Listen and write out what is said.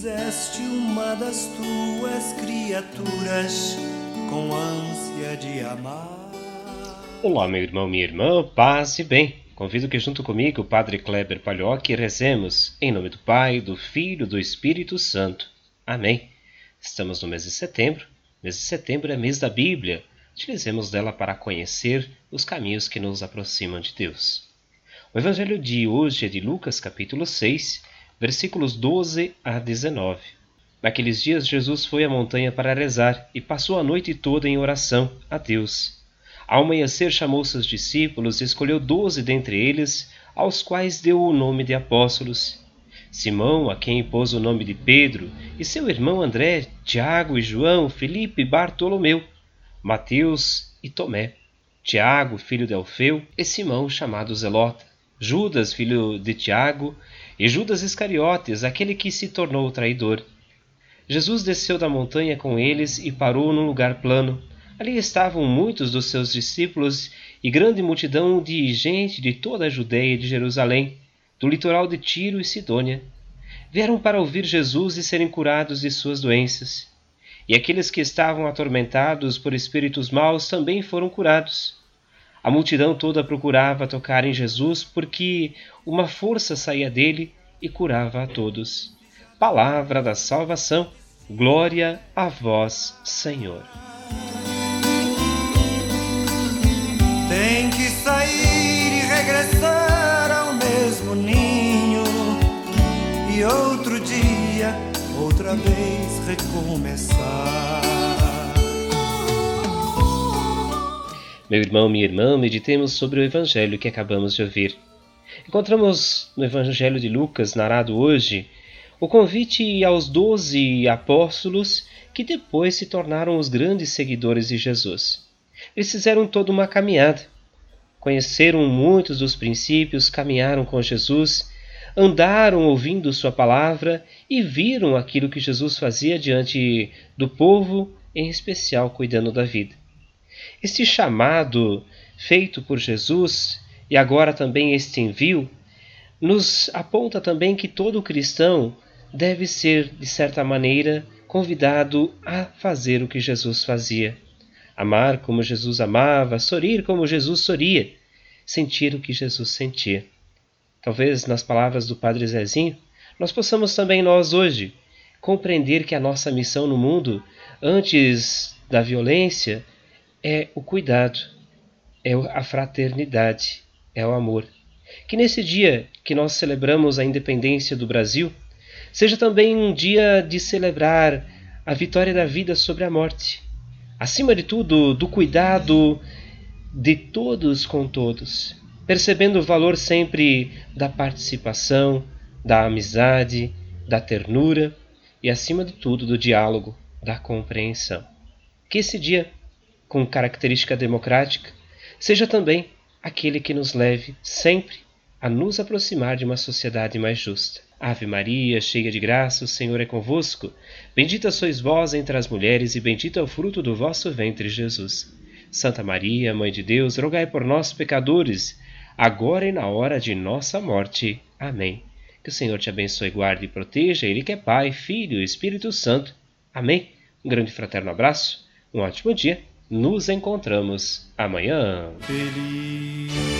fizeste uma das tuas criaturas com ânsia de amar. Olá, meu irmão, minha irmã, paz e bem. Convido que junto comigo, o Padre Kleber Palhoque, rezemos em nome do Pai, do Filho do Espírito Santo. Amém. Estamos no mês de setembro. Mês de setembro é mês da Bíblia. Utilizemos dela para conhecer os caminhos que nos aproximam de Deus. O evangelho de hoje é de Lucas, capítulo 6, versículos 12 a 19. Naqueles dias, Jesus foi à montanha para rezar e passou a noite toda em oração a Deus. Ao amanhecer, chamou seus discípulos e escolheu doze dentre eles, aos quais deu o nome de apóstolos. Simão, a quem pôs o nome de Pedro, e seu irmão André, Tiago e João, Felipe e Bartolomeu, Mateus e Tomé, Tiago, filho de Alfeu, e Simão, chamado Zelota, Judas, filho de Tiago, e Judas Iscariotes, aquele que se tornou traidor. Jesus desceu da montanha com eles e parou num lugar plano. Ali estavam muitos dos seus discípulos e grande multidão de gente de toda a Judéia e de Jerusalém, do litoral de Tiro e Sidônia. Vieram para ouvir Jesus e serem curados de suas doenças. E aqueles que estavam atormentados por espíritos maus também foram curados. A multidão toda procurava tocar em Jesus porque uma força saía dele e curava a todos. Palavra da salvação. Glória a vós, Senhor. Tem que sair e regressar ao mesmo ninho e outro dia, outra vez recomeçar. Meu irmão, minha irmã, meditemos sobre o evangelho que acabamos de ouvir. Encontramos no evangelho de Lucas, narrado hoje, o convite aos doze apóstolos que depois se tornaram os grandes seguidores de Jesus. Eles fizeram toda uma caminhada. Conheceram muitos dos princípios, caminharam com Jesus, andaram ouvindo Sua palavra e viram aquilo que Jesus fazia diante do povo, em especial cuidando da vida. Este chamado feito por Jesus e agora também este envio nos aponta também que todo cristão deve ser, de certa maneira, convidado a fazer o que Jesus fazia. Amar como Jesus amava, sorrir como Jesus sorria, sentir o que Jesus sentia. Talvez nas palavras do Padre Zezinho, nós possamos também nós hoje compreender que a nossa missão no mundo, antes da violência, é o cuidado, é a fraternidade, é o amor. Que nesse dia que nós celebramos a independência do Brasil, seja também um dia de celebrar a vitória da vida sobre a morte. Acima de tudo, do cuidado de todos com todos, percebendo o valor sempre da participação, da amizade, da ternura e, acima de tudo, do diálogo, da compreensão. Que esse dia com característica democrática, seja também aquele que nos leve sempre a nos aproximar de uma sociedade mais justa. Ave Maria, cheia de graça, o Senhor é convosco. Bendita sois vós entre as mulheres, e bendito é o fruto do vosso ventre, Jesus. Santa Maria, Mãe de Deus, rogai por nós, pecadores, agora e na hora de nossa morte. Amém. Que o Senhor te abençoe, guarde e proteja, Ele que é Pai, Filho e Espírito Santo. Amém. Um grande fraterno abraço, um ótimo dia nos encontramos amanhã. Feliz.